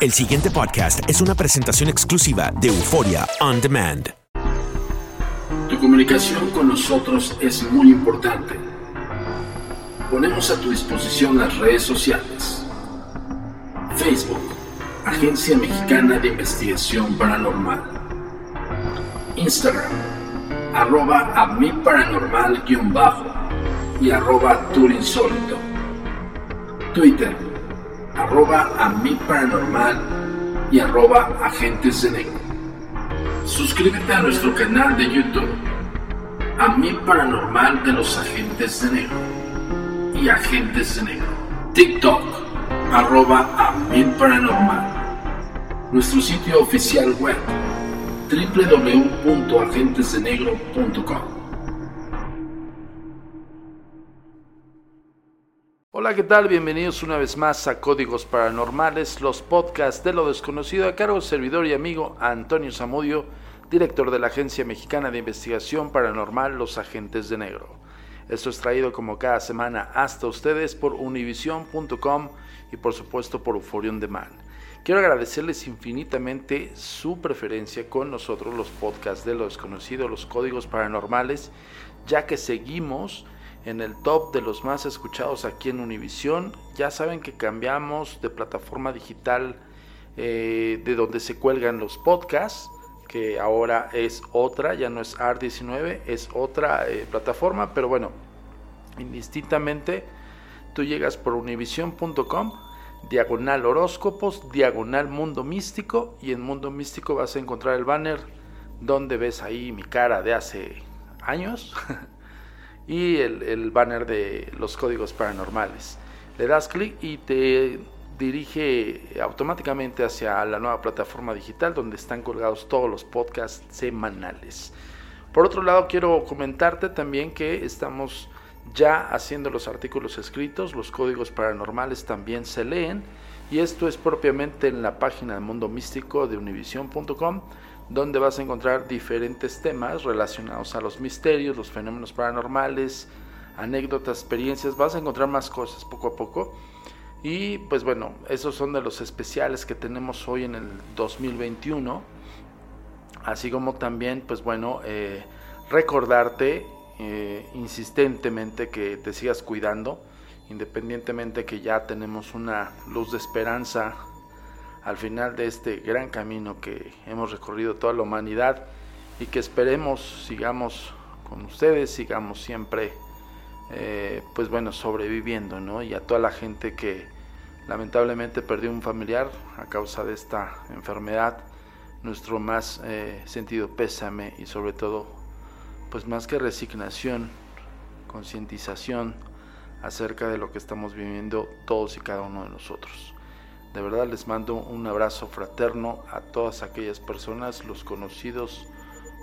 El siguiente podcast es una presentación exclusiva de Euforia On Demand. Tu comunicación con nosotros es muy importante. Ponemos a tu disposición las redes sociales. Facebook, Agencia Mexicana de Investigación Paranormal. Instagram, arroba a mi paranormal-bajo y arroba. Twitter, arroba a mi paranormal y arroba agentes de negro. Suscríbete a nuestro canal de YouTube, a mi paranormal de los agentes de negro y agentes de negro. TikTok, arroba a mi paranormal. Nuestro sitio oficial web, www.agentesdenegro.com. Hola, ¿qué tal? Bienvenidos una vez más a Códigos Paranormales, los podcasts de lo desconocido a cargo servidor y amigo Antonio Zamudio, director de la Agencia Mexicana de Investigación Paranormal Los Agentes de Negro. Esto es traído como cada semana hasta ustedes por univision.com y por supuesto por Euphorion Demand. Quiero agradecerles infinitamente su preferencia con nosotros los podcasts de lo desconocido, los códigos paranormales, ya que seguimos en el top de los más escuchados aquí en Univision. Ya saben que cambiamos de plataforma digital eh, de donde se cuelgan los podcasts, que ahora es otra, ya no es AR19, es otra eh, plataforma, pero bueno, indistintamente tú llegas por univision.com, diagonal horóscopos, diagonal mundo místico, y en mundo místico vas a encontrar el banner donde ves ahí mi cara de hace años. y el, banner de los códigos paranormales. Le das clic y te dirige automáticamente hacia la nueva plataforma digital donde están colgados todos los podcasts semanales. Por otro lado, quiero comentarte también que estamos ya haciendo los artículos escritos, los códigos paranormales también se leen y esto es propiamente en la página de Mundo Místico de univision.com donde vas a encontrar diferentes temas relacionados a los misterios, los fenómenos paranormales, anécdotas, experiencias, vas a encontrar más cosas poco a poco. Y pues bueno, esos son de los especiales que tenemos hoy en el 2021. Así como también, pues bueno, eh, recordarte eh, insistentemente que te sigas cuidando, independientemente que ya tenemos una luz de esperanza al final de este gran camino que hemos recorrido toda la humanidad y que esperemos sigamos con ustedes, sigamos siempre, eh, pues bueno, sobreviviendo, ¿no? Y a toda la gente que lamentablemente perdió un familiar a causa de esta enfermedad, nuestro más eh, sentido pésame y sobre todo, pues más que resignación, concientización acerca de lo que estamos viviendo todos y cada uno de nosotros. De verdad les mando un abrazo fraterno a todas aquellas personas, los conocidos,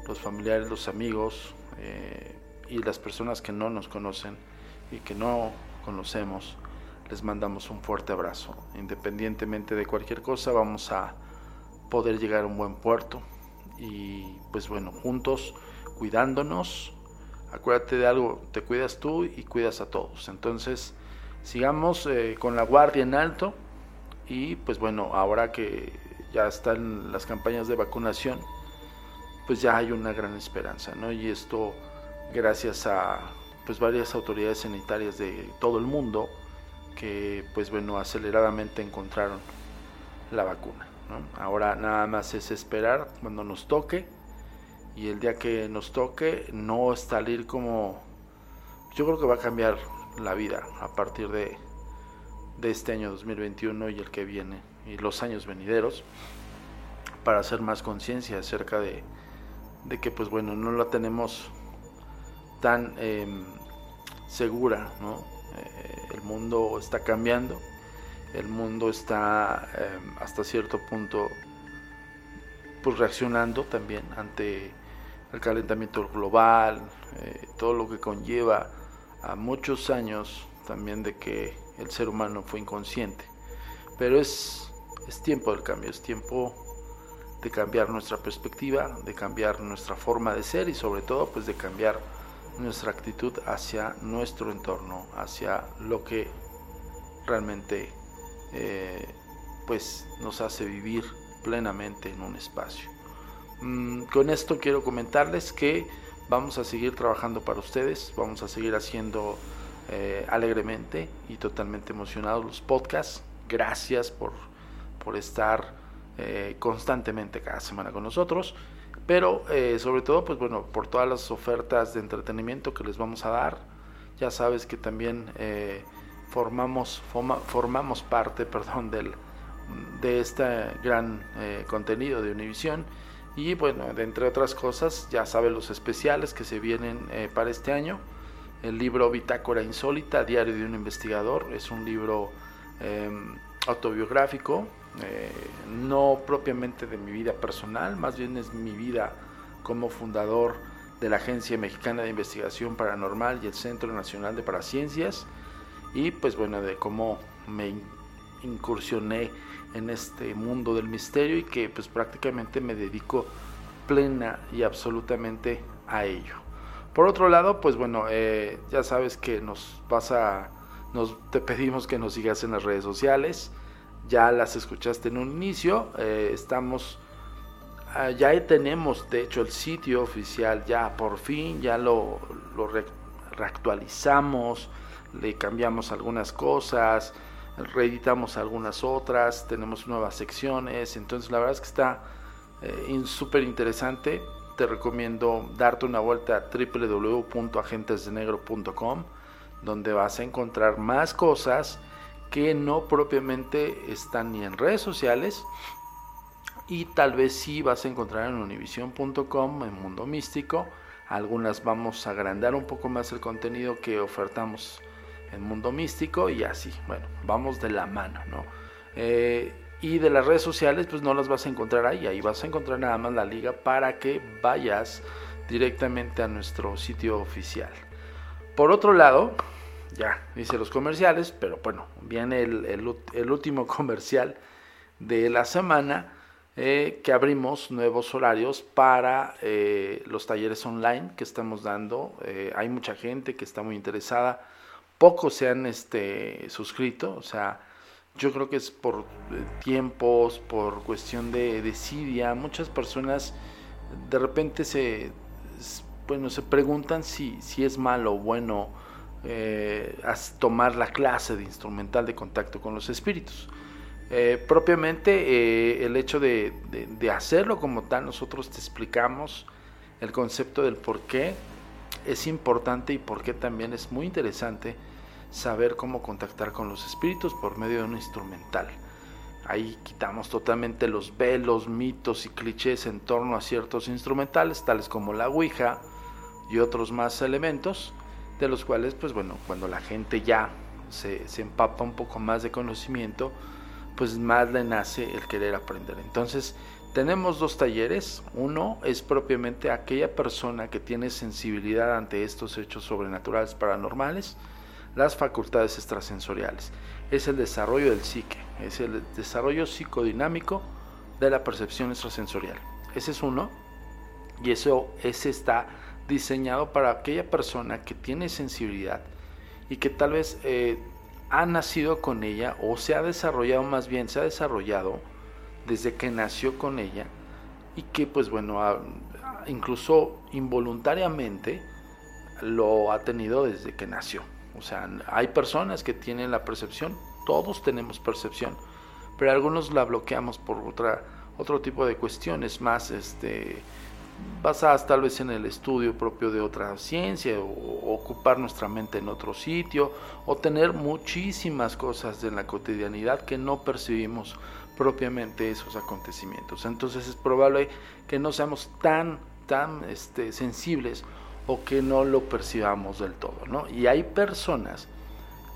los familiares, los amigos eh, y las personas que no nos conocen y que no conocemos. Les mandamos un fuerte abrazo. Independientemente de cualquier cosa, vamos a poder llegar a un buen puerto. Y pues bueno, juntos, cuidándonos. Acuérdate de algo, te cuidas tú y cuidas a todos. Entonces, sigamos eh, con la guardia en alto y pues bueno, ahora que ya están las campañas de vacunación, pues ya hay una gran esperanza, ¿no? Y esto gracias a pues varias autoridades sanitarias de todo el mundo que pues bueno, aceleradamente encontraron la vacuna, ¿no? Ahora nada más es esperar cuando nos toque y el día que nos toque no salir como yo creo que va a cambiar la vida a partir de de este año 2021 y el que viene y los años venideros para hacer más conciencia acerca de, de, que pues bueno no la tenemos tan em, segura ¿no? Eh, el mundo está cambiando el mundo está em, hasta cierto punto pues reaccionando también ante el calentamiento global, eh, todo lo que conlleva a muchos años también de que el ser humano fue inconsciente. Pero es, es tiempo del cambio, es tiempo de cambiar nuestra perspectiva, de cambiar nuestra forma de ser y sobre todo pues de cambiar nuestra actitud hacia nuestro entorno, hacia lo que realmente eh, pues nos hace vivir plenamente en un espacio. Mm, con esto quiero comentarles que vamos a seguir trabajando para ustedes, vamos a seguir haciendo eh, alegremente y totalmente emocionados los podcasts. Gracias por, por estar eh, constantemente cada semana con nosotros. Pero eh, sobre todo, pues bueno, por todas las ofertas de entretenimiento que les vamos a dar. Ya sabes que también formamos, formamos parte perdón, del, de este gran contenido de Univisión. Y bueno, entre otras cosas, ya sabes los especiales que se vienen para este año el libro Bitácora Insólita, Diario de un Investigador. Es un libro em, autobiográfico, eh, no propiamente de mi vida personal, más bien es mi vida como fundador de la Agencia Mexicana de Investigación Paranormal y el Centro Nacional de Paraciencias. Y pues bueno, de cómo me incursioné en este mundo del misterio y que pues prácticamente me dedico plena y absolutamente a ello. Por otro lado, pues bueno, eh, ya sabes que nos vas a, nos, te pedimos que nos sigas en las redes sociales. Ya las escuchaste en un inicio. Eh, estamos, ah, ya tenemos de hecho el sitio oficial, ya por fin, ya lo, lo reactualizamos, le cambiamos algunas cosas, reeditamos algunas otras, tenemos nuevas secciones. Entonces la verdad es que está eh, súper interesante te recomiendo darte una vuelta a www.agentesdenegro.com donde vas a encontrar más cosas que no propiamente están ni en redes sociales y tal vez sí vas a encontrar en univision.com, en Mundo Místico. Algunas vamos a agrandar un poco más el contenido que ofertamos en Mundo Místico y así, bueno, vamos de la mano, ¿no? Eh, y de las redes sociales, pues no las vas a encontrar ahí. Ahí vas a encontrar nada más la liga para que vayas directamente a nuestro sitio oficial. Por otro lado, ya hice los comerciales, pero bueno, viene el, último comercial de la semana. Eh, que abrimos nuevos horarios para eh, los talleres online que estamos dando. Eh, hay mucha gente que está muy interesada. Pocos se han este, suscrito, o sea, yo creo que es por eh, tiempos, por cuestión de desidia. Muchas personas de repente se, bueno, se preguntan si, si es malo o bueno eh, tomar la clase de instrumental de contacto con los espíritus. Eh, propiamente el hecho de, de, hacerlo como tal, nosotros te explicamos el concepto del por qué es importante y por qué también es muy interesante saber cómo contactar con los espíritus por medio de un instrumental. Ahí quitamos totalmente los velos, mitos y clichés en torno a ciertos instrumentales, tales como la Ouija y otros más elementos, de los cuales, pues bueno, cuando la gente ya se, se empapa un poco más de conocimiento, pues más le nace el querer aprender. Entonces, tenemos dos talleres. Uno es propiamente aquella persona que tiene sensibilidad ante estos hechos sobrenaturales paranormales las facultades extrasensoriales. Es el desarrollo del psique, es el desarrollo psicodinámico de la percepción extrasensorial. Ese es uno. Y eso ese está diseñado para aquella persona que tiene sensibilidad y que tal vez eh, ha nacido con ella o se ha desarrollado más bien, se ha desarrollado desde que nació con ella y que pues bueno, incluso involuntariamente lo ha tenido desde que nació. O sea, hay personas que tienen la percepción, todos tenemos percepción, pero algunos la bloqueamos por otra, otro tipo de cuestiones más este, basadas tal vez en el estudio propio de otra ciencia, o, ocupar nuestra mente en otro sitio, o tener muchísimas cosas en la cotidianidad que no percibimos propiamente esos acontecimientos. Entonces es probable que no seamos tan, tan este, sensibles o que no lo percibamos del todo, ¿no? Y hay personas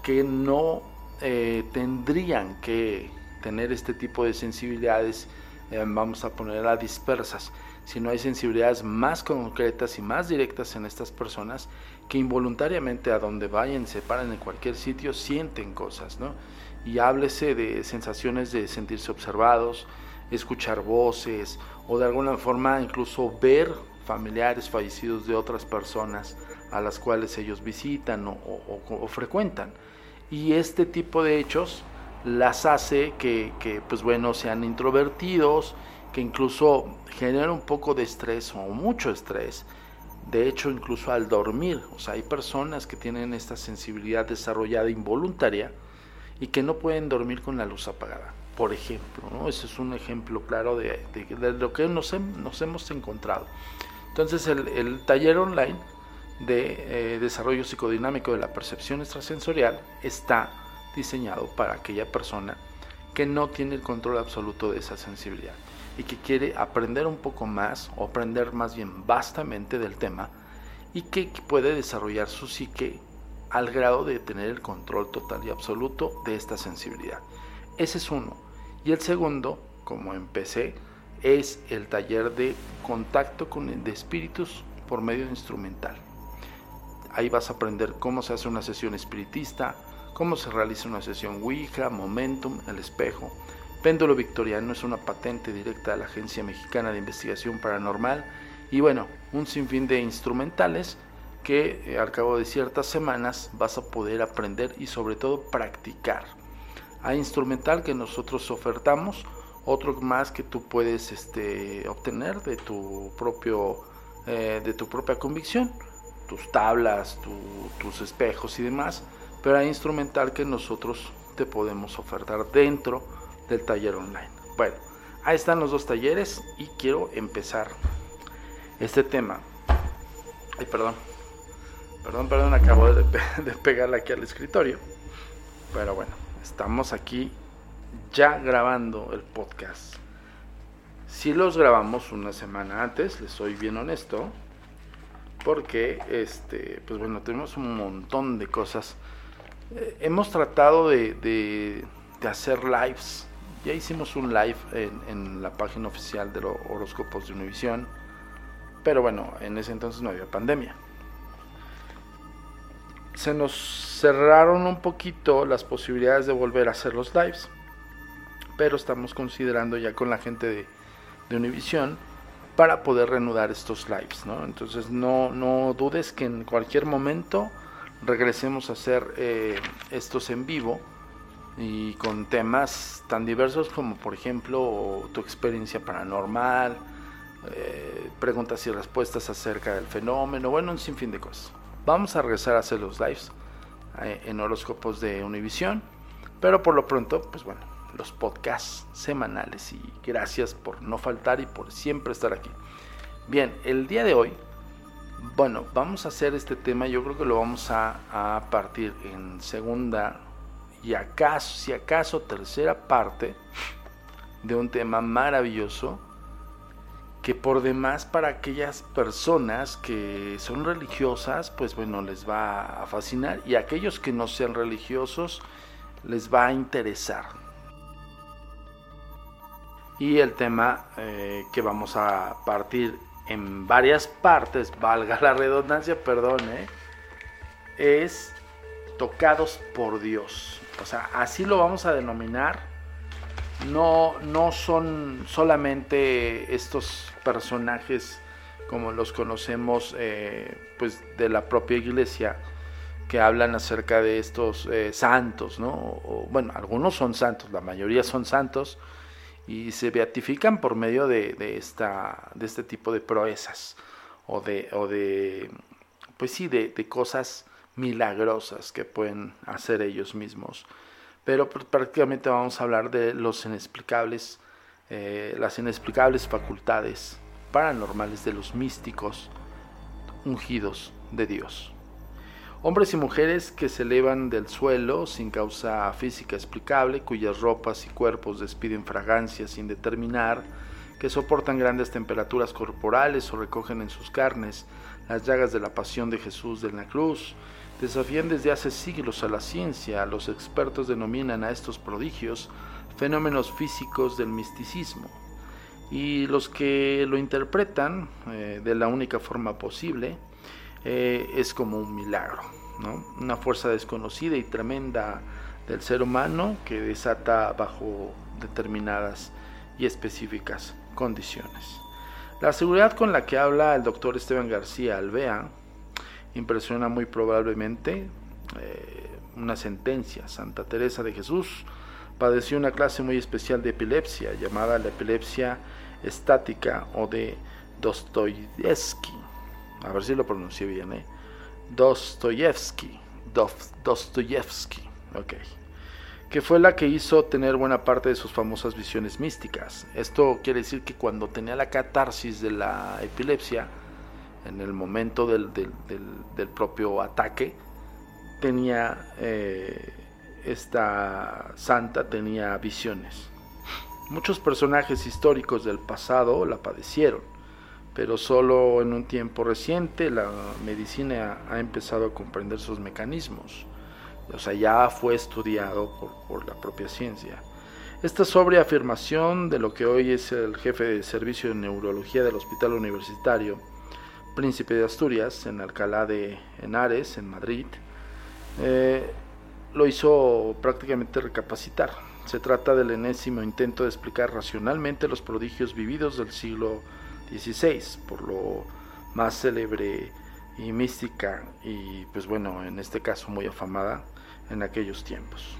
que no eh, tendrían que tener este tipo de sensibilidades, eh, vamos a ponerlas dispersas, sino hay sensibilidades más concretas y más directas en estas personas que involuntariamente a donde vayan, se paran en cualquier sitio, sienten cosas, ¿no? Y háblese de sensaciones de sentirse observados, escuchar voces o de alguna forma incluso ver familiares fallecidos de otras personas a las cuales ellos visitan o, frecuentan. Y este tipo de hechos las hace que, pues bueno, sean introvertidos, que incluso genera un poco de estrés o mucho estrés. De hecho, incluso al dormir, o sea, hay personas que tienen esta sensibilidad desarrollada involuntaria y que no pueden dormir con la luz apagada, por ejemplo. ¿no? Ese es un ejemplo claro de, lo que nos, hemos encontrado. Entonces, el, taller online de eh, desarrollo psicodinámico de la percepción extrasensorial está diseñado para aquella persona que no tiene el control absoluto de esa sensibilidad y que quiere aprender un poco más o aprender más bien vastamente del tema y que puede desarrollar su psique al grado de tener el control total y absoluto de esta sensibilidad. Ese es uno. Y el segundo, como empecé, es el taller de contacto con de espíritus por medio instrumental. Ahí vas a aprender cómo se hace una sesión espiritista, cómo se realiza una sesión Ouija, Momentum, el espejo, Péndulo Victoriano es una patente directa de la Agencia Mexicana de Investigación Paranormal y bueno, un sinfín de instrumentales que eh, al cabo de ciertas semanas vas a poder aprender y sobre todo practicar. Hay instrumental que nosotros ofertamos, otro más que tú puedes este, obtener de tu propio eh, de tu propia convicción, tus tablas, tus espejos y demás, pero hay instrumental que nosotros te podemos ofertar dentro del taller online. Bueno, ahí están los dos talleres y quiero empezar este tema. Ay, perdón. Perdón, perdón, acabo de, de pegarle aquí al escritorio. Pero bueno, estamos aquí ya grabando el podcast. Si los grabamos una semana antes, les soy bien honesto, porque este, pues bueno, tenemos un montón de cosas. Eh, hemos tratado de, hacer lives ya hicimos un live en, la página oficial de los horóscopos de Univision, pero bueno, en ese entonces no había pandemia. Se nos cerraron un poquito las posibilidades de volver a hacer los lives, pero estamos considerando ya con la gente de, de Univision para poder reanudar estos lives, ¿no? Entonces no, no dudes que en cualquier momento regresemos a hacer eh, estos en vivo y con temas tan diversos como por ejemplo tu experiencia paranormal, eh, preguntas y respuestas acerca del fenómeno, bueno, un sinfín de cosas. Vamos a regresar a hacer los lives eh, en horóscopos de Univision, pero por lo pronto, pues bueno, los podcasts semanales y gracias por no faltar y por siempre estar aquí. Bien, el día de hoy, bueno, vamos a hacer este tema, yo creo que lo vamos a, partir en segunda y acaso, si acaso tercera parte de un tema maravilloso que por demás para aquellas personas que son religiosas, pues bueno, les va a fascinar y aquellos que no sean religiosos les va a interesar. Y el tema eh, que vamos a partir en varias partes, valga la redundancia, perdón, eh, es tocados por Dios. O sea, así lo vamos a denominar. No, no son solamente estos personajes como los conocemos eh, pues de la propia iglesia que hablan acerca de estos santos, ¿no? bueno, algunos son santos, la mayoría son santos y se beatifican por medio de, esta, de este tipo de proezas o de, o de pues sí, de, de cosas milagrosas que pueden hacer ellos mismos. Pero prácticamente vamos a hablar de los inexplicables, eh, las inexplicables facultades paranormales de los místicos ungidos de Dios. Hombres y mujeres que se elevan del suelo sin causa física explicable, cuyas ropas y cuerpos despiden fragancias sin determinar, que soportan grandes temperaturas corporales o recogen en sus carnes las llagas de la pasión de Jesús de la cruz, desafían desde hace siglos a la ciencia. Los expertos denominan a estos prodigios fenómenos físicos del misticismo. Y los que lo interpretan eh, de la única forma posible eh, es como un milagro, una fuerza desconocida y tremenda del ser humano que desata bajo determinadas y específicas condiciones. La seguridad con la que habla el doctor Esteban García Alvea impresiona muy probablemente eh, una sentencia. Santa Teresa de Jesús padeció una clase muy especial de epilepsia llamada la epilepsia estática o de Dostoyevsky. A ver si lo pronuncié bien, ¿eh? Dostoyevsky. Dostoyevsky. Ok que fue la que hizo tener buena parte de sus famosas visiones místicas. Esto quiere decir que cuando tenía la catarsis de la epilepsia, en el momento del, propio ataque, tenía eh, esta santa tenía visiones. Muchos personajes históricos del pasado la padecieron, pero solo en un tiempo reciente la medicina ha empezado a comprender sus mecanismos o sea, ya fue estudiado por, la propia ciencia. Esta sobria afirmación de lo que hoy es el jefe de servicio de neurología del Hospital Universitario Príncipe de Asturias, en Alcalá de Henares, en Madrid, eh, lo hizo prácticamente recapacitar. Se trata del enésimo intento de explicar racionalmente los prodigios vividos del siglo XVI, por lo más célebre y mística y pues bueno, en este caso muy afamada en aquellos tiempos.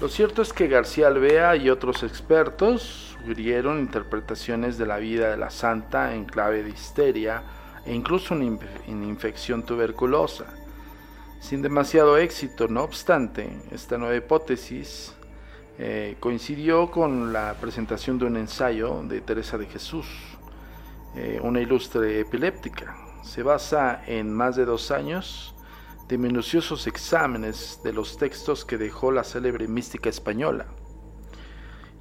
Lo cierto es que García Alvea y otros expertos sugirieron interpretaciones de la vida de la santa en clave de histeria e incluso en infección tuberculosa. Sin demasiado éxito, no obstante, esta nueva hipótesis eh, coincidió con la presentación de un ensayo de Teresa de Jesús, eh, una ilustre epiléptica. Se basa en más de dos años de minuciosos exámenes de los textos que dejó la célebre mística española.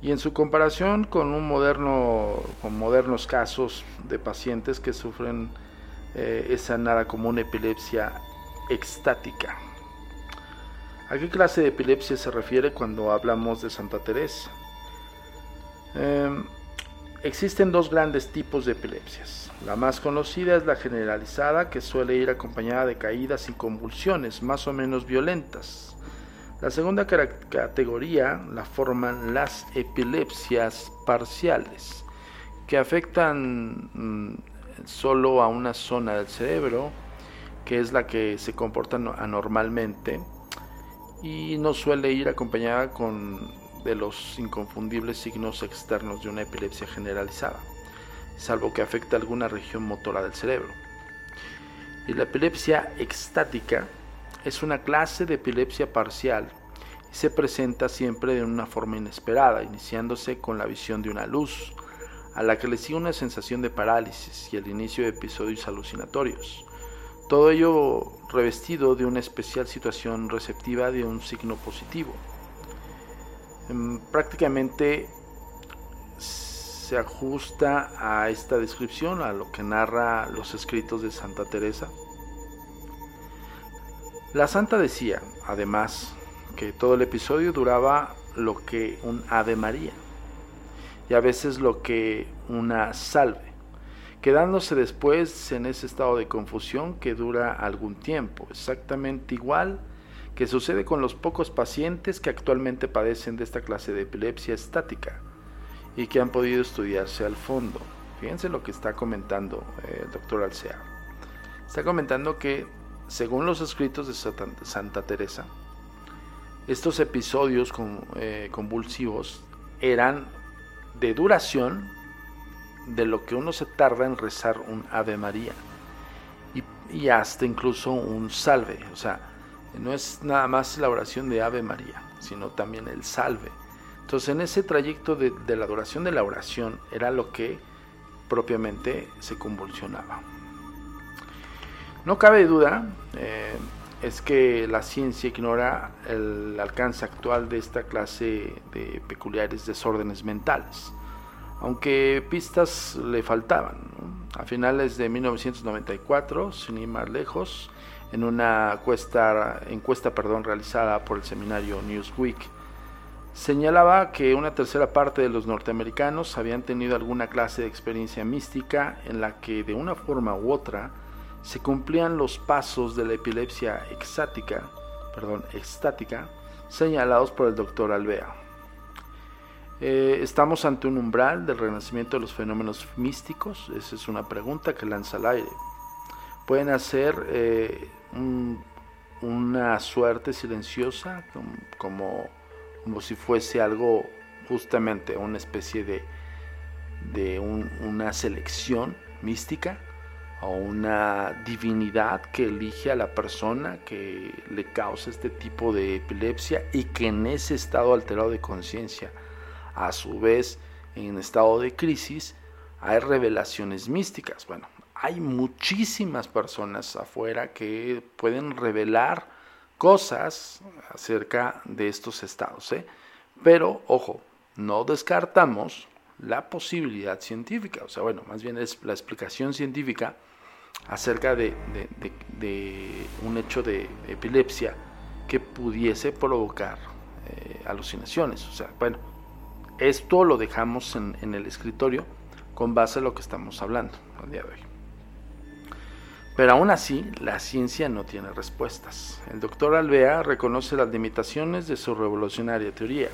Y en su comparación con, un moderno, con modernos casos de pacientes que sufren eh, esa nada común epilepsia extática. ¿A qué clase de epilepsia se refiere cuando hablamos de Santa Teresa? Em, existen dos grandes tipos de epilepsias la más conocida es la generalizada, que suele ir acompañada de caídas y convulsiones más o menos violentas. La segunda categoría la forman las epilepsias parciales, que afectan mm, solo a una zona del cerebro, que es la que se comporta anormalmente y no suele ir acompañada con de los inconfundibles signos externos de una epilepsia generalizada salvo que afecte alguna región motora del cerebro. Y la epilepsia extática es una clase de epilepsia parcial y se presenta siempre de una forma inesperada, iniciándose con la visión de una luz, a la que le sigue una sensación de parálisis y el inicio de episodios alucinatorios. Todo ello revestido de una especial situación receptiva de un signo positivo. Em, prácticamente se ajusta a esta descripción, a lo que narra los escritos de Santa Teresa. La santa decía, además, que todo el episodio duraba lo que un Ave María y a veces lo que una salve, quedándose después en ese estado de confusión que dura algún tiempo, exactamente igual que sucede con los pocos pacientes que actualmente padecen de esta clase de epilepsia estática y que han podido estudiarse al fondo. Fíjense lo que está comentando eh, el doctor Alcea. Está comentando que, según los escritos de Santa Teresa, estos episodios eh, convulsivos eran de duración de lo que uno se tarda en rezar un Ave María y, y, hasta incluso un salve. O sea, no es nada más la oración de Ave María, sino también el salve. Entonces en ese trayecto de, la adoración de la oración era lo que propiamente se convulsionaba. No cabe duda, eh, es que la ciencia ignora el alcance actual de esta clase de peculiares desórdenes mentales, aunque pistas le faltaban. A finales de 1994, sin ir más lejos, en una encuesta, encuesta perdón, realizada por el seminario Newsweek. Señalaba que una tercera parte de los norteamericanos habían tenido alguna clase de experiencia mística en la que de una forma u otra se cumplían los pasos de la epilepsia exática, perdón, extática señalados por el doctor Alvea. Eh, ¿Estamos ante un umbral del renacimiento de los fenómenos místicos? Esa es una pregunta que lanza al aire. Pueden hacer eh, una suerte silenciosa, como, como, si fuese algo justamente una especie de, de una selección mística o una divinidad que elige a la persona que le causa este tipo de epilepsia y que en ese estado alterado de conciencia a su vez en estado de crisis hay revelaciones místicas. Bueno, hay muchísimas personas afuera que pueden revelar cosas acerca de estos estados. ¿eh? Pero, ojo, no descartamos la posibilidad científica, o sea, bueno, más bien es la explicación científica acerca de, un hecho de epilepsia que pudiese provocar eh, alucinaciones. O sea, bueno, esto lo dejamos en, el escritorio con base a lo que estamos hablando al día de hoy. Pero aún así, la ciencia no tiene respuestas. El doctor Alvea reconoce las limitaciones de su revolucionaria teoría,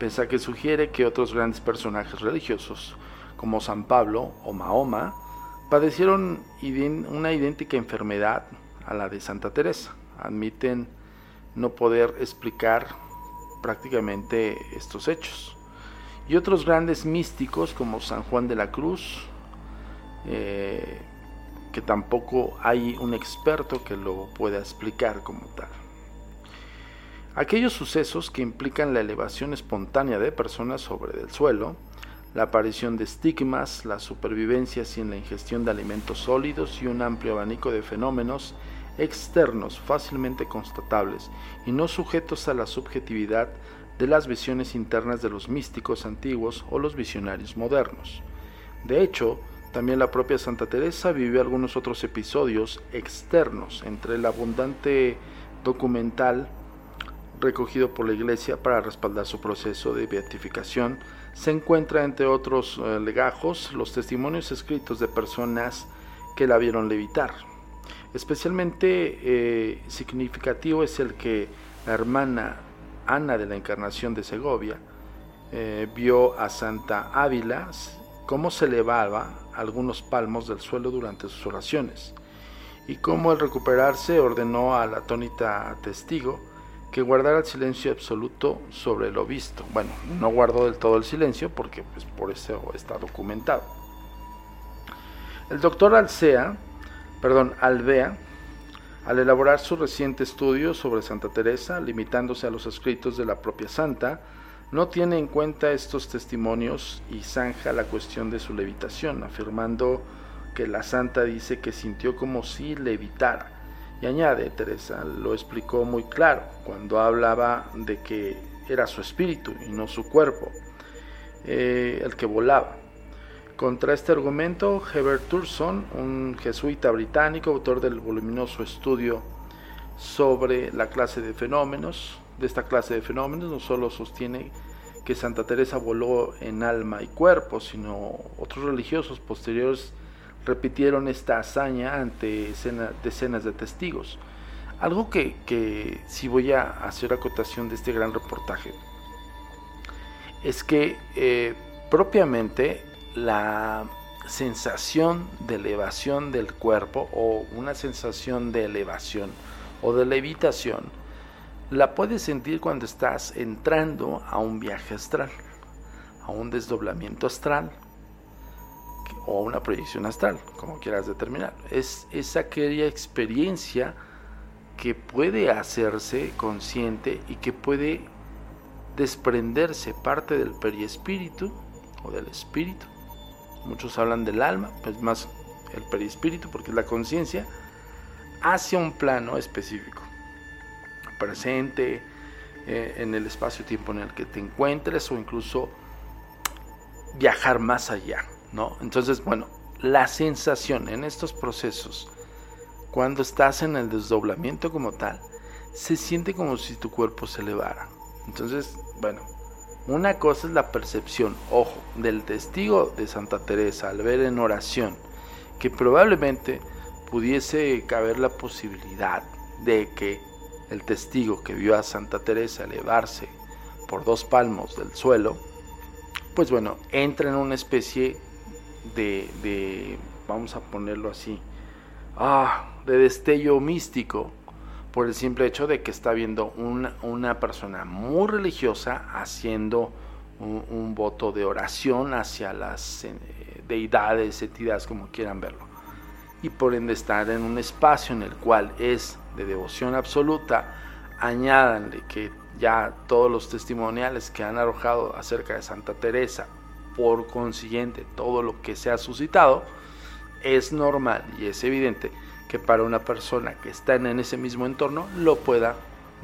pese a que sugiere que otros grandes personajes religiosos, como San Pablo o Mahoma, padecieron una idéntica enfermedad a la de Santa Teresa. Admiten no poder explicar prácticamente estos hechos y otros grandes místicos como San Juan de la Cruz, eh, que tampoco hay un experto que lo pueda explicar como tal. Aquellos sucesos que implican la elevación espontánea de personas sobre el suelo, la aparición de estigmas, la supervivencia sin la ingestión de alimentos sólidos y un amplio abanico de fenómenos externos fácilmente constatables y no sujetos a la subjetividad de las visiones internas de los místicos antiguos o los visionarios modernos. De hecho, también la propia Santa Teresa vivió algunos otros episodios externos entre el abundante documental recogido por la Iglesia para respaldar su proceso de beatificación, se encuentra entre otros eh, legajos los testimonios escritos de personas que la vieron levitar. Especialmente eh, significativo es el que la hermana Ana de la Encarnación de Segovia, eh, vio a Santa Ávila cómo se elevaba algunos palmos del suelo durante sus oraciones y cómo al recuperarse ordenó al atónita testigo que guardara el silencio absoluto sobre lo visto. Bueno, no guardó del todo el silencio porque pues, por eso está documentado. El doctor Alcea, perdón, Alvea, al elaborar su reciente estudio sobre Santa Teresa, limitándose a los escritos de la propia santa, no tiene en cuenta estos testimonios y zanja la cuestión de su levitación, afirmando que la santa dice que sintió como si levitara. Y añade, Teresa lo explicó muy claro cuando hablaba de que era su espíritu y no su cuerpo eh, el que volaba. Contra este argumento, Herbert Turson, un jesuita británico, autor del voluminoso estudio sobre la clase de fenómenos, de esta clase de fenómenos, no solo sostiene que Santa Teresa voló en alma y cuerpo, sino otros religiosos posteriores repitieron esta hazaña ante decenas de testigos. Algo que, que si voy a hacer acotación de este gran reportaje es que eh, propiamente la sensación de elevación del cuerpo o una sensación de elevación o de levitación la puedes sentir cuando estás entrando a un viaje astral, a un desdoblamiento astral o una proyección astral, como quieras determinar. Es, es aquella experiencia que puede hacerse consciente y que puede desprenderse parte del periespíritu o del espíritu muchos hablan del alma, pues más el perispíritu, porque es la conciencia, hacia un plano específico, presente, eh, en el espacio-tiempo en el que te encuentres o incluso viajar más allá, ¿no? Entonces, bueno, la sensación en estos procesos, cuando estás en el desdoblamiento como tal, se siente como si tu cuerpo se elevara. Entonces, bueno, una cosa es la percepción, ojo, del testigo de Santa Teresa al ver en oración que probablemente pudiese caber la posibilidad de que el testigo que vio a Santa Teresa elevarse por dos palmos del suelo, pues bueno, entra en una especie de, vamos a ponerlo así, ah, de destello místico por el simple hecho de que está viendo una, persona muy religiosa haciendo un, voto de oración hacia las eh, deidades, entidades, como quieran verlo. Y por ende estar en un espacio en el cual es de devoción absoluta, añádanle que ya todos los testimoniales que han arrojado acerca de Santa Teresa, por consiguiente todo lo que se ha suscitado, es normal y es evidente que para una persona que está en ese mismo entorno lo pueda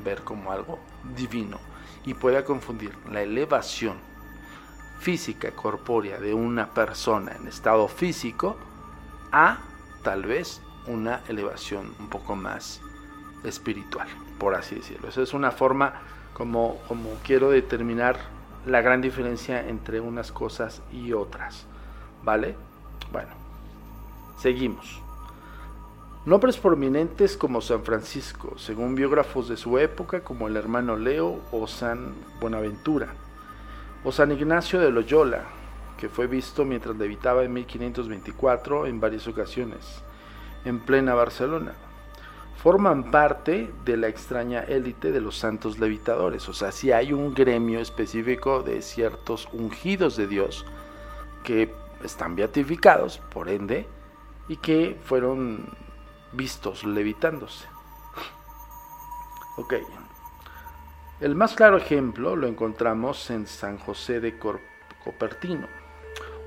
ver como algo divino y pueda confundir la elevación física corpórea de una persona en estado físico a tal vez una elevación un poco más espiritual, por así decirlo. Esa es una forma como, como quiero determinar la gran diferencia entre unas cosas y otras. ¿Vale? Bueno, seguimos. Nombres prominentes como San Francisco, según biógrafos de su época como el hermano Leo o San Buenaventura, o San Ignacio de Loyola, que fue visto mientras levitaba en 1524 en varias ocasiones, en plena Barcelona. Forman parte de la extraña élite de los santos levitadores, o sea, si hay un gremio específico de ciertos ungidos de Dios que están beatificados, por ende, y que fueron vistos levitándose. Ok. El más claro ejemplo lo encontramos en San José de Copertino,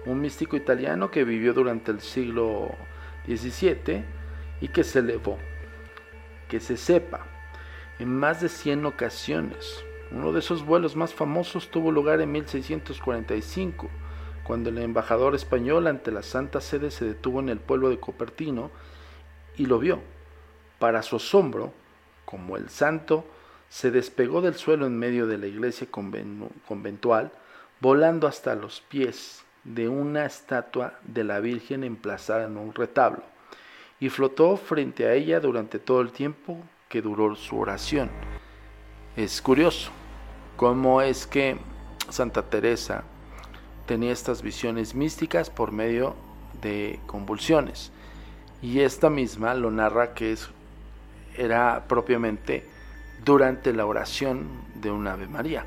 un místico italiano que vivió durante el siglo XVII y que se elevó, que se sepa, en más de 100 ocasiones. Uno de esos vuelos más famosos tuvo lugar en 1645, cuando el embajador español ante la Santa Sede se detuvo en el pueblo de Copertino y lo vio. Para su asombro, como el santo se despegó del suelo en medio de la iglesia conventual, volando hasta los pies de una estatua de la Virgen emplazada en un retablo, y flotó frente a ella durante todo el tiempo que duró su oración. Es curioso cómo es que Santa Teresa tenía estas visiones místicas por medio de convulsiones. Y esta misma lo narra que es, era propiamente durante la oración de un Ave María.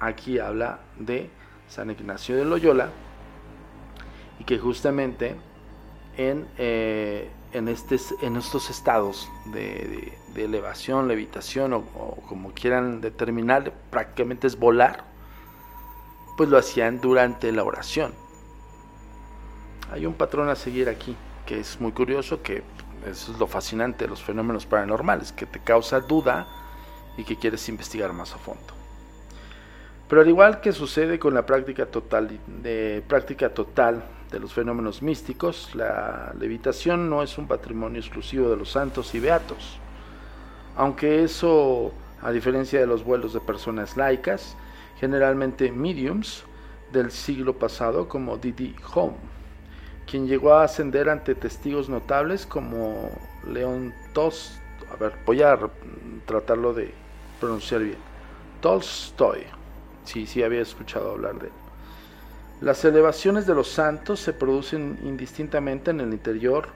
Aquí habla de San Ignacio de Loyola y que justamente en, eh, este, en estos estados de, elevación, levitación o, o, como quieran determinar, prácticamente es volar, pues lo hacían durante la oración. Hay un patrón a seguir aquí que es muy curioso, que eso es lo fascinante de los fenómenos paranormales, que te causa duda y que quieres investigar más a fondo. Pero al igual que sucede con la práctica total de, práctica total de los fenómenos místicos, la levitación no es un patrimonio exclusivo de los santos y beatos. Aunque eso, a diferencia de los vuelos de personas laicas, generalmente mediums del siglo pasado como Didi Home, quien llegó a ascender ante testigos notables como León Tos, a ver, tratarlo de pronunciar bien, Tolstoy, sí, sí había escuchado hablar de él. Las elevaciones de los santos se producen indistintamente en el interior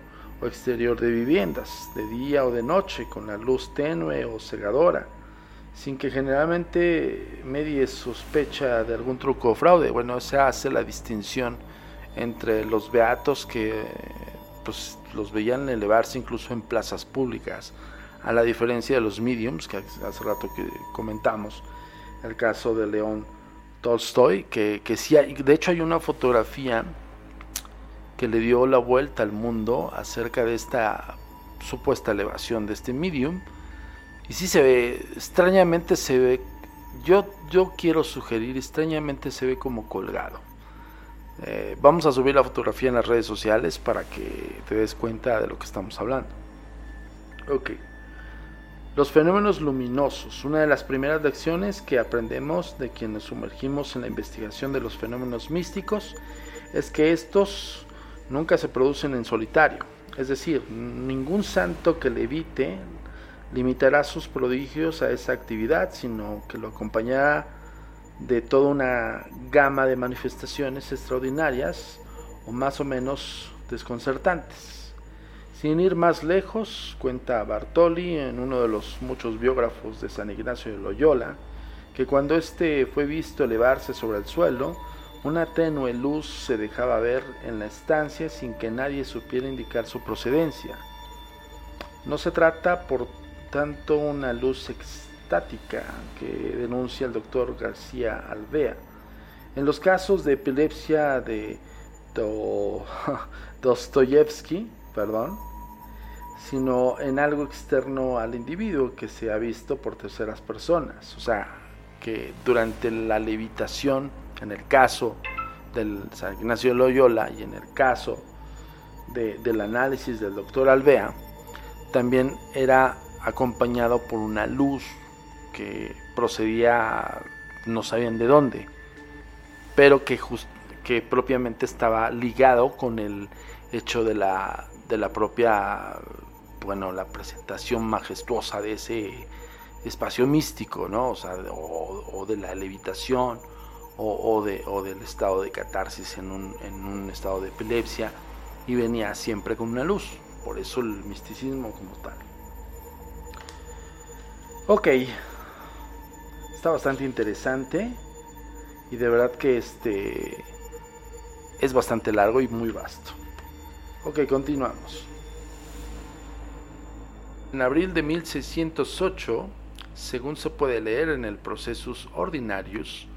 o exterior de viviendas, de día o de noche, con la luz tenue o cegadora, sin que generalmente medie sospecha de algún truco o fraude. Bueno, se hace la distinción entre los beatos que pues, los veían elevarse incluso en plazas públicas, a la diferencia de los mediums, que hace rato que comentamos, el caso de León Tolstoy, que, que sí hay, de hecho hay una fotografía que le dio la vuelta al mundo acerca de esta supuesta elevación de este medium, y sí se ve, extrañamente se ve, yo, yo quiero sugerir, extrañamente se ve como colgado Eh, vamos a subir la fotografía en las redes sociales para que te des cuenta de lo que estamos hablando. Ok. Los fenómenos luminosos. Una de las primeras lecciones que aprendemos de quienes sumergimos en la investigación de los fenómenos místicos es que estos nunca se producen en solitario. Es decir, ningún santo que levite limitará sus prodigios a esa actividad, sino que lo acompañará de toda una gama de manifestaciones extraordinarias o más o menos desconcertantes. Sin ir más lejos, cuenta Bartoli en uno de los muchos biógrafos de San Ignacio de Loyola, que cuando éste fue visto elevarse sobre el suelo, una tenue luz se dejaba ver en la estancia sin que nadie supiera indicar su procedencia. No se trata, por tanto, una luz estática que denuncia el doctor García Alvea. En los casos de epilepsia de Dostoyevsky, perdón, sino en algo externo al individuo que se ha visto por terceras personas. O sea, que durante la levitación en el caso del San Ignacio Loyola y en el caso del análisis del doctor Alvea, también era acompañado por una luz que procedía, no sabían de dónde, pero que, que propiamente estaba ligado con el hecho de la, de la propia, bueno, la presentación majestuosa de ese espacio místico, ¿no? O, sea, o de la levitación, o, de, o del estado de catarsis en un, en un estado de epilepsia y venía siempre con una luz. Por eso el misticismo como tal. Ok, está bastante interesante y de verdad que este es bastante largo y muy vasto. Ok, continuamos. En abril de 1608, según se puede leer en el Procesus Ordinarius,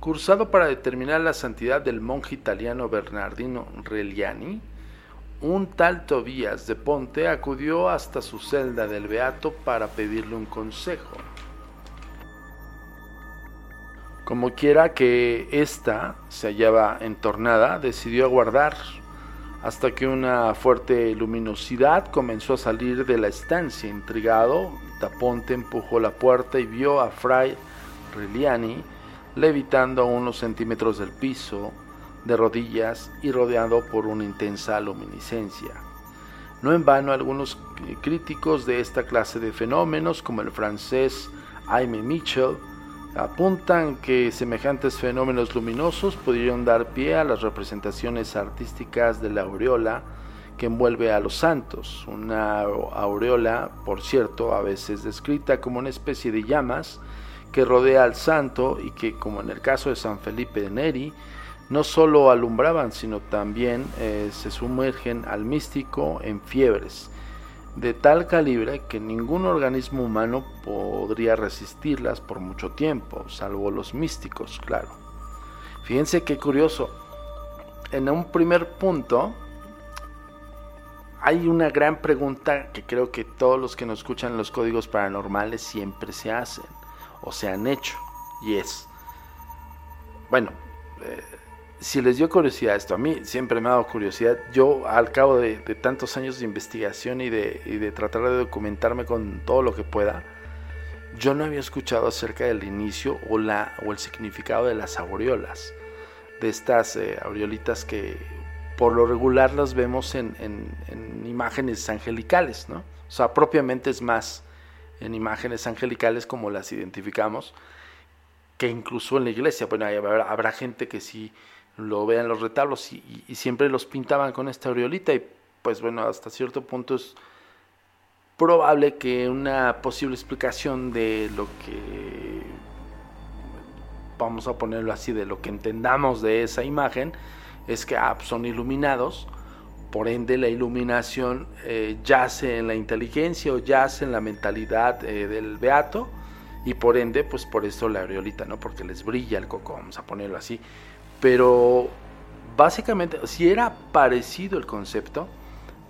Cursado para determinar la santidad del monje italiano Bernardino Reliani, un tal Tobías de Ponte acudió hasta su celda del Beato para pedirle un consejo. Como quiera que ésta se hallaba entornada, decidió aguardar hasta que una fuerte luminosidad comenzó a salir de la estancia. Intrigado, Taponte empujó la puerta y vio a Fray Reliani levitando a unos centímetros del piso, de rodillas y rodeado por una intensa luminiscencia. No en vano algunos críticos de esta clase de fenómenos, como el francés Aimé Mitchell, apuntan que semejantes fenómenos luminosos pudieron dar pie a las representaciones artísticas de la aureola que envuelve a los santos, una aureola, por cierto, a veces descrita como una especie de llamas que rodea al santo y que, como en el caso de San Felipe de Neri, no solo alumbraban, sino también eh, se sumergen al místico en fiebres de tal calibre que ningún organismo humano podría resistirlas por mucho tiempo, salvo los místicos, claro. Fíjense qué curioso. En un primer punto, hay una gran pregunta que creo que todos los que nos escuchan los códigos paranormales siempre se hacen o se han hecho. Y es, bueno, eh, si les dio curiosidad esto, a mí siempre me ha dado curiosidad. Yo al cabo de, tantos años de investigación y de, tratar de documentarme con todo lo que pueda, yo no había escuchado acerca del inicio o, la, o el significado de las aureolas, de estas eh, aureolitas que por lo regular las vemos en, en, en imágenes angelicales, ¿no? O sea, propiamente es más en imágenes angelicales como las identificamos, que incluso en la iglesia, bueno, habrá, gente que sí lo vea en los retablos y, siempre los pintaban con esta aureolita y pues bueno, hasta cierto punto es probable que una posible explicación de lo que, vamos a ponerlo así, de lo que entendamos de esa imagen, es que ah, son iluminados, por ende, la iluminación eh, yace en la inteligencia o yace en la mentalidad eh, del beato y por ende, pues por eso la aureolita, ¿no? Porque les brilla el coco, vamos a ponerlo así. Pero básicamente, si era parecido el concepto,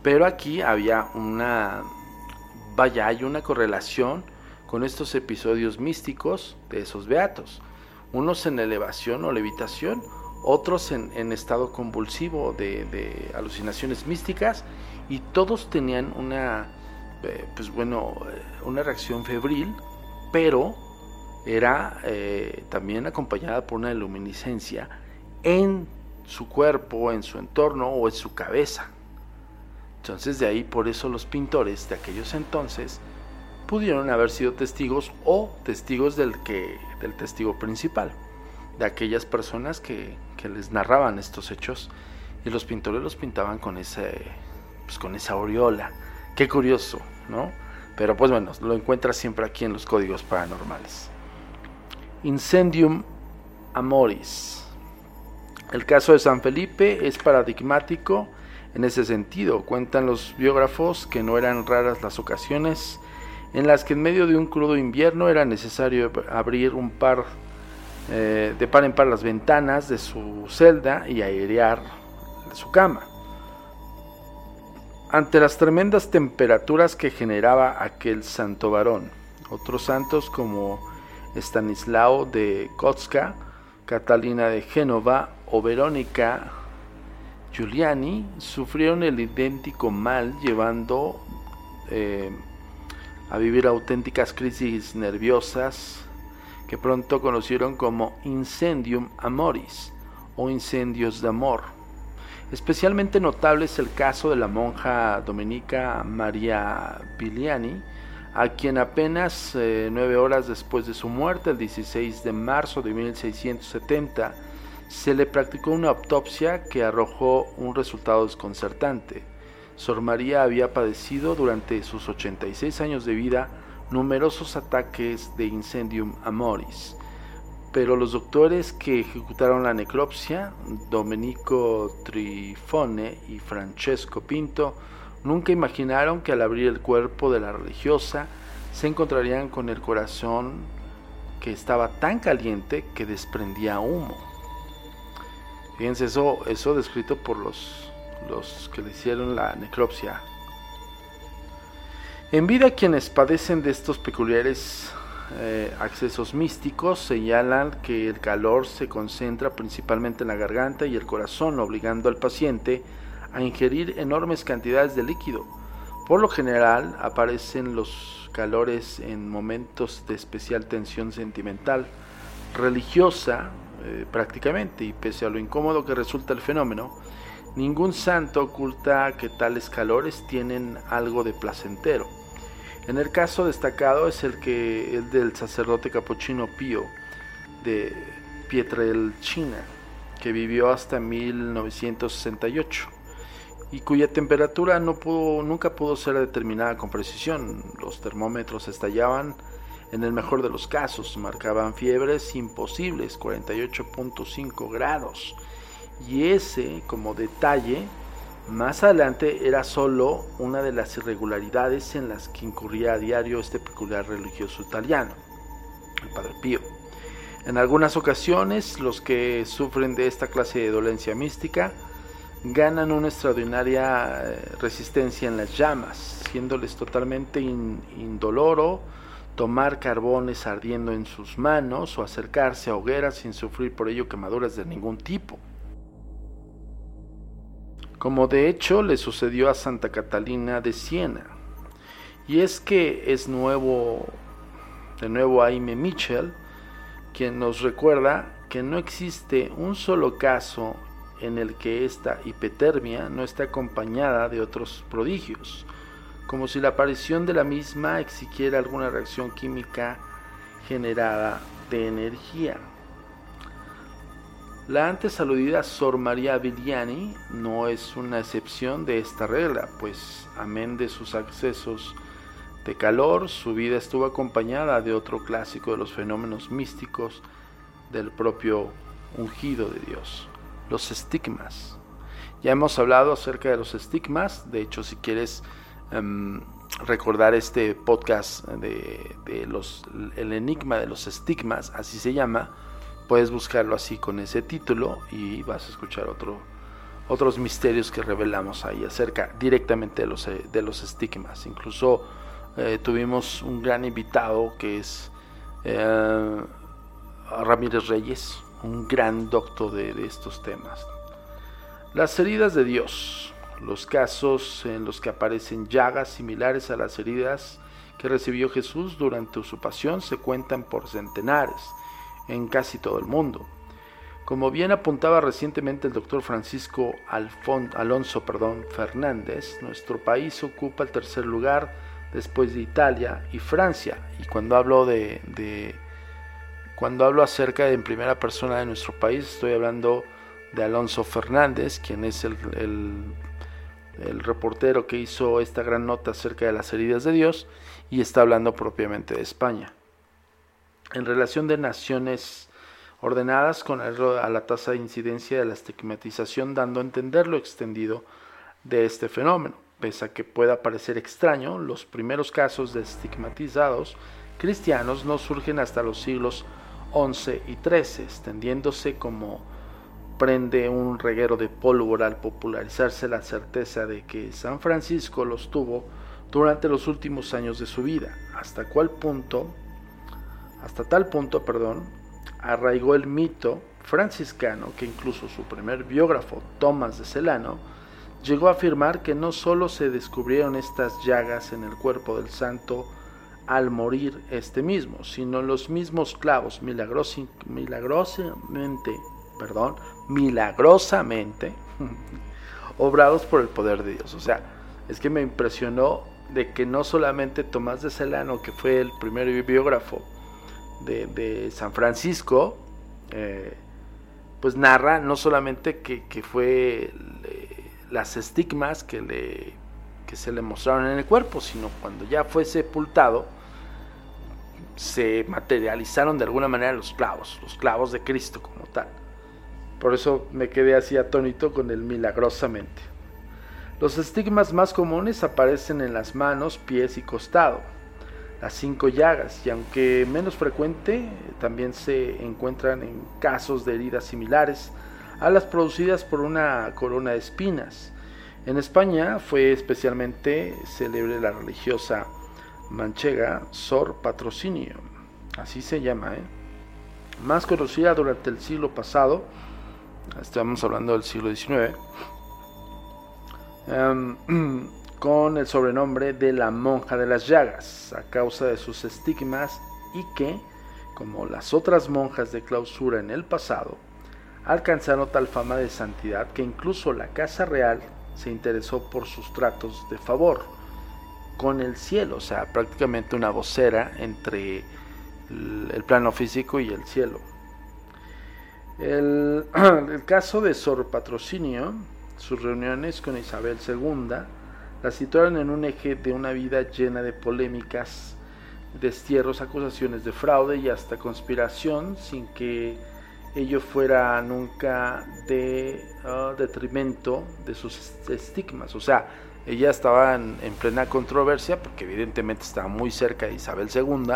pero aquí había una, vaya, hay una correlación con estos episodios místicos de esos beatos. Unos en elevación o levitación, otros en, estado convulsivo de, alucinaciones místicas y todos tenían una, eh, pues bueno, eh, una reacción febril, pero era eh, también acompañada por una luminiscencia en su cuerpo, en su entorno o en su cabeza. Entonces de ahí por eso los pintores de aquellos entonces pudieron haber sido testigos o testigos del, que, del testigo principal, de aquellas personas que, les narraban estos hechos y los pintores los pintaban con, ese, pues, con esa aureola. Qué curioso, ¿no? Pero pues bueno, lo encuentras siempre aquí en los códigos paranormales. Incendium Amoris. El caso de San Felipe es paradigmático en ese sentido. Cuentan los biógrafos que no eran raras las ocasiones en las que en medio de un crudo invierno era necesario abrir un par eh, de par en par las ventanas de su celda y airear su cama. Ante las tremendas temperaturas que generaba aquel santo varón, otros santos como Stanislao de Kotska, Catalina de Génova o Verónica Giuliani sufrieron el idéntico mal llevando eh, a vivir auténticas crisis nerviosas que pronto conocieron como incendium amoris o incendios de amor. Especialmente notable es el caso de la monja dominica María Biliani, a quien apenas eh, nueve horas después de su muerte, el 16 de marzo de 1670, se le practicó una autopsia que arrojó un resultado desconcertante. Sor María había padecido durante sus 86 años de vida numerosos ataques de incendium amoris, pero los doctores que ejecutaron la necropsia, Domenico Trifone y Francesco Pinto, nunca imaginaron que al abrir el cuerpo de la religiosa se encontrarían con el corazón que estaba tan caliente que desprendía humo. Fíjense, eso, eso descrito por los, los que le hicieron la necropsia. En vida quienes padecen de estos peculiares eh, accesos místicos señalan que el calor se concentra principalmente en la garganta y el corazón, obligando al paciente a ingerir enormes cantidades de líquido. Por lo general aparecen los calores en momentos de especial tensión sentimental, religiosa eh, prácticamente, y pese a lo incómodo que resulta el fenómeno, ningún santo oculta que tales calores tienen algo de placentero. En el caso destacado es el que el del sacerdote capuchino Pío de Pietrelcina, que vivió hasta 1968 y cuya temperatura no pudo, nunca pudo ser determinada con precisión. Los termómetros estallaban en el mejor de los casos, marcaban fiebres imposibles, 48.5 grados. Y ese, como detalle, más adelante era solo una de las irregularidades en las que incurría a diario este peculiar religioso italiano, el Padre Pío. En algunas ocasiones, los que sufren de esta clase de dolencia mística ganan una extraordinaria eh, resistencia en las llamas, siéndoles totalmente indoloro tomar carbones ardiendo en sus manos o acercarse a hogueras sin sufrir por ello quemaduras de ningún tipo. Como de hecho le sucedió a Santa Catalina de Siena. Y es que es nuevo, de nuevo Aime Mitchell, quien nos recuerda que no existe un solo caso en el que esta hipotermia no está acompañada de otros prodigios como si la aparición de la misma exigiera alguna reacción química generada de energía. La antes aludida Sor María Vigliani no es una excepción de esta regla, pues amén de sus accesos de calor, su vida estuvo acompañada de otro clásico de los fenómenos místicos del propio ungido de Dios, los estigmas. Ya hemos hablado acerca de los estigmas, de hecho si quieres Em, recordar este podcast de, los, el enigma de los estigmas, así se llama, puedes buscarlo así con ese título y vas a escuchar otro, otros misterios que revelamos ahí acerca directamente de los, de los estigmas. Incluso eh, tuvimos un gran invitado que es eh, Ramírez Reyes, un gran docto de, de estos temas. Las heridas de Dios, los casos en los que aparecen llagas similares a las heridas que recibió Jesús durante su pasión se cuentan por centenares en casi todo el mundo. Como bien apuntaba recientemente el doctor Francisco Alonso perdón, Fernández, nuestro país ocupa el tercer lugar después de Italia y Francia. Y cuando hablo de, cuando hablo acerca de en primera persona de nuestro país, estoy hablando de Alonso Fernández, quien es el reportero que hizo esta gran nota acerca de las heridas de Dios, y está hablando propiamente de España. En relación de naciones ordenadas con la tasa de incidencia de la estigmatización, dando a entender lo extendido de este fenómeno. Pese a que pueda parecer extraño, los primeros casos de estigmatizados cristianos no surgen hasta los siglos XI y XIII, extendiéndose como prende un reguero de pólvora al popularizarse la certeza de que San Francisco los tuvo durante los últimos años de su vida, hasta punto, hasta tal punto, perdón, arraigó el mito franciscano que incluso su primer biógrafo, Tomás de Celano, llegó a afirmar que no sólo se descubrieron estas llagas en el cuerpo del santo al morir este mismo, sino los mismos clavos milagrosamente, perdón, milagrosamente obrados por el poder de Dios. O sea, es que me impresionó de que no solamente Tomás de Celano, que fue el primer biógrafo, de, San Francisco, eh, pues narra no solamente que, fue las estigmas que, le, que se le mostraron en el cuerpo, sino cuando ya fue sepultado, se materializaron de alguna manera los clavos, los clavos de Cristo como tal. Por eso me quedé así atónito con el milagrosamente. Los estigmas más comunes aparecen en las manos, pies y costado las cinco llagas y aunque menos frecuente, también se encuentran en casos de heridas similares a las producidas por una corona de espinas. En España fue especialmente célebre la religiosa manchega Sor Patrocinio, así se llama, ¿eh? más conocida durante el siglo pasado, estamos hablando del siglo XIX, con el sobrenombre de la monja de las llagas, a causa de sus estigmas y que, como las otras monjas de clausura en el pasado, alcanzaron tal fama de santidad que incluso la Casa Real se interesó por sus tratos de favor con el cielo, o sea, prácticamente una vocera entre el plano físico y el cielo. El, caso de Sor Patrocinio, sus reuniones con Isabel II, la situaron en un eje de una vida llena de polémicas, destierros, acusaciones de fraude y hasta conspiración, sin que ello fuera nunca de ah, detrimento de sus estigmas. O sea, ella estaba en, plena controversia porque evidentemente estaba muy cerca de Isabel II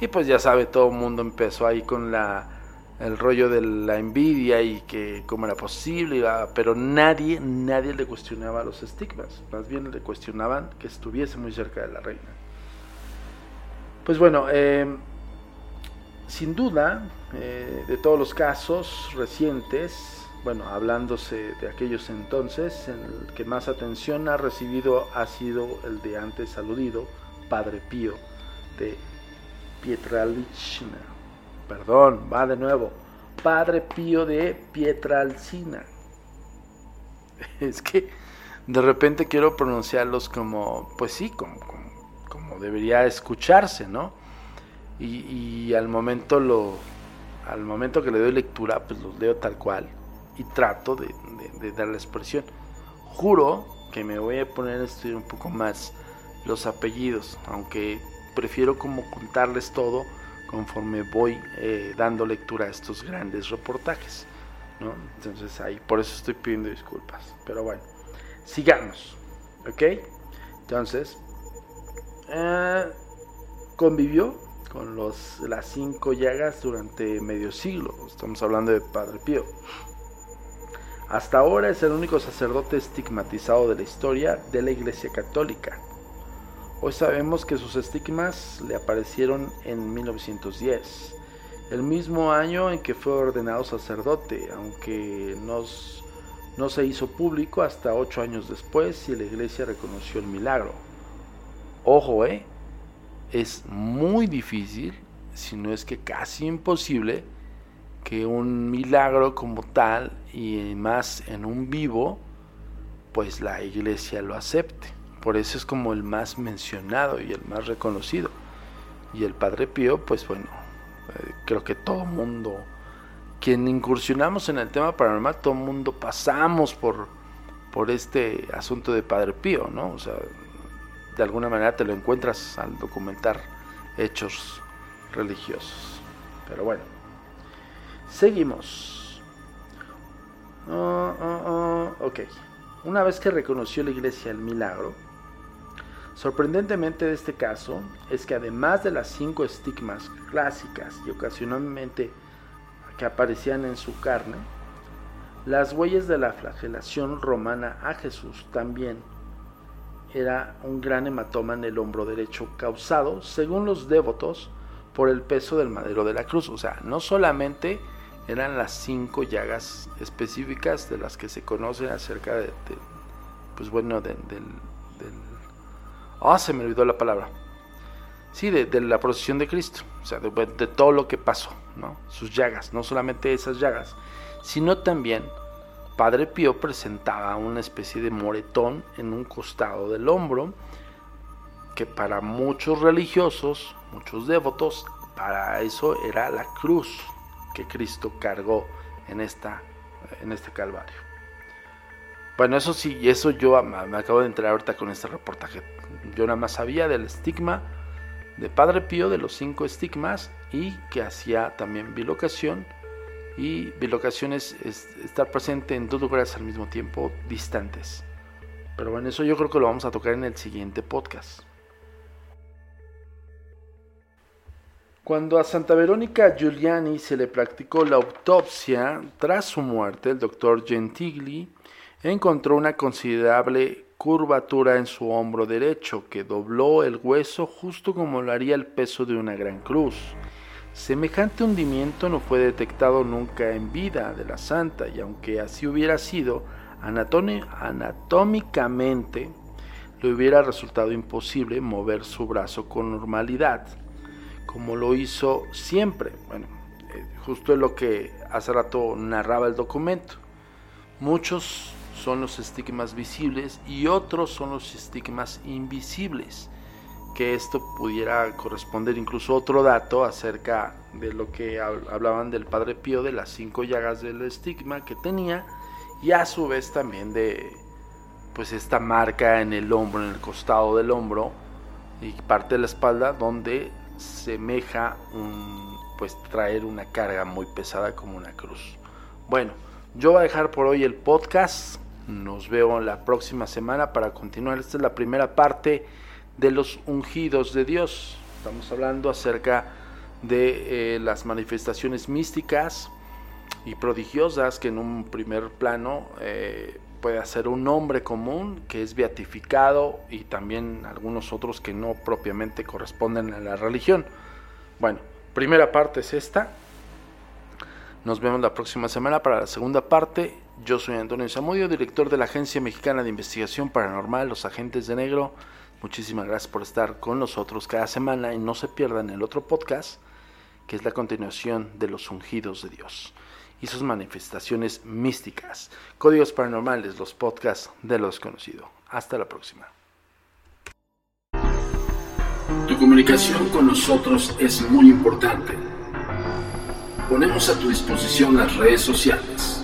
y pues ya sabe, todo el mundo empezó ahí con la el rollo de la envidia y que cómo era posible, pero nadie, nadie le cuestionaba los estigmas, más bien le cuestionaban que estuviese muy cerca de la reina. Pues bueno, em, sin duda, eh, de todos los casos recientes, bueno, hablándose de aquellos entonces, en el que más atención ha recibido ha sido el de antes aludido, Padre Pío de Pietralichna perdón, va de nuevo. Padre Pío de Pietralcina. Es que de repente quiero pronunciarlos como, pues sí, como, como, debería escucharse, ¿no? Y, al momento lo, al momento que le doy lectura, pues los leo tal cual y trato de, de dar la expresión. Juro que me voy a poner a estudiar un poco más los apellidos, aunque prefiero como contarles todo conforme voy eh, dando lectura a estos grandes reportajes. Entonces ahí, por eso estoy pidiendo disculpas. Pero bueno, sigamos. ¿Ok? Entonces, eh, convivió con los, las cinco llagas durante medio siglo. Estamos hablando de Padre Pío. Hasta ahora es el único sacerdote estigmatizado de la historia de la Iglesia Católica. Hoy sabemos que sus estigmas le aparecieron en 1910, el mismo año en que fue ordenado sacerdote, aunque no se hizo público hasta ocho años después y la iglesia reconoció el milagro. Ojo, ¿eh? Es muy difícil, si no es que casi imposible, que un milagro como tal y más en un vivo, pues la iglesia lo acepte. Por eso es como el más mencionado y el más reconocido. Y el Padre Pío, pues bueno, eh, creo que todo mundo, quien incursionamos en el tema paranormal, todo mundo pasamos por, por este asunto de Padre Pío, ¿no? O sea, de alguna manera te lo encuentras al documentar hechos religiosos. Pero bueno, seguimos. Uh, uh, uh, ok, una vez que reconoció la iglesia el milagro, sorprendentemente de este caso es que además de las cinco estigmas clásicas y ocasionalmente que aparecían en su carne, las huellas de la flagelación romana a Jesús también era un gran hematoma en el hombro derecho causado, según los devotos, por el peso del madero de la cruz. O sea, no solamente eran las cinco llagas específicas de las que se conocen acerca de, pues bueno, del... Ah, se me olvidó la palabra. Sí, de, la procesión de Cristo, o sea, de, de todo lo que pasó, ¿no? Sus llagas, no solamente esas llagas, sino también Padre Pío presentaba una especie de moretón en un costado del hombro que para muchos religiosos, muchos devotos, para eso era la cruz que Cristo cargó en, esta, en este calvario. Bueno, eso sí, eso yo me acabo de entrar ahorita con este reportaje. Yo nada más sabía del estigma de Padre Pío, de los cinco estigmas, y que hacía también bilocación y bilocación es, estar presente en dos lugares al mismo tiempo distantes. Pero bueno, eso yo creo que lo vamos a tocar en el siguiente podcast. Cuando a Santa Verónica Giuliani se le practicó la autopsia, tras su muerte, el doctor Gentigli encontró una considerable curvatura en su hombro derecho que dobló el hueso justo como lo haría el peso de una gran cruz. Semejante hundimiento no fue detectado nunca en vida de la santa y aunque así hubiera sido, anatómicamente le hubiera resultado imposible mover su brazo con normalidad, como lo hizo siempre. Bueno, eh, justo es lo que hace rato narraba el documento. Muchos son los estigmas visibles y otros son los estigmas invisibles que esto pudiera corresponder incluso otro dato acerca de lo que hablaban del Padre Pío de las cinco llagas del estigma que tenía y a su vez también de pues esta marca en el hombro, en el costado del hombro y parte de la espalda donde semeja un pues traer una carga muy pesada como una cruz. Bueno, yo voy a dejar por hoy el podcast. Nos veo la próxima semana para continuar. Esta es la primera parte de los ungidos de Dios. Estamos hablando acerca de eh, las manifestaciones místicas y prodigiosas que en un primer plano eh, puede hacer un hombre común que es beatificado y también algunos otros que no propiamente corresponden a la religión. Bueno, primera parte es esta. Nos vemos la próxima semana para la segunda parte. Yo soy Antonio Zamudio, director de la Agencia Mexicana de Investigación Paranormal, Los Agentes de Negro. Muchísimas gracias por estar con nosotros cada semana y no se pierdan el otro podcast que es la continuación de los ungidos de Dios y sus manifestaciones místicas. Códigos paranormales, los podcasts de lo desconocido. Hasta la próxima. Tu comunicación con nosotros es muy importante. Ponemos a tu disposición las redes sociales.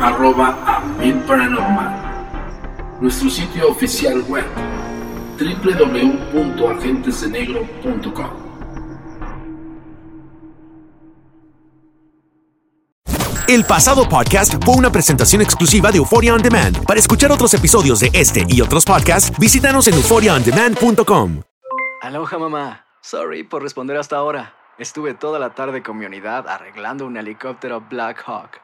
arroba a mi paranormal. Nuestro sitio oficial web www.agentesdenegro.com El pasado podcast fue una presentación exclusiva de Euphoria On Demand. Para escuchar otros episodios de este y otros podcasts, visítanos en euphoriaondemand.com. Aloha mamá. Sorry por responder hasta ahora. Estuve toda la tarde con mi unidad arreglando un helicóptero Black Hawk.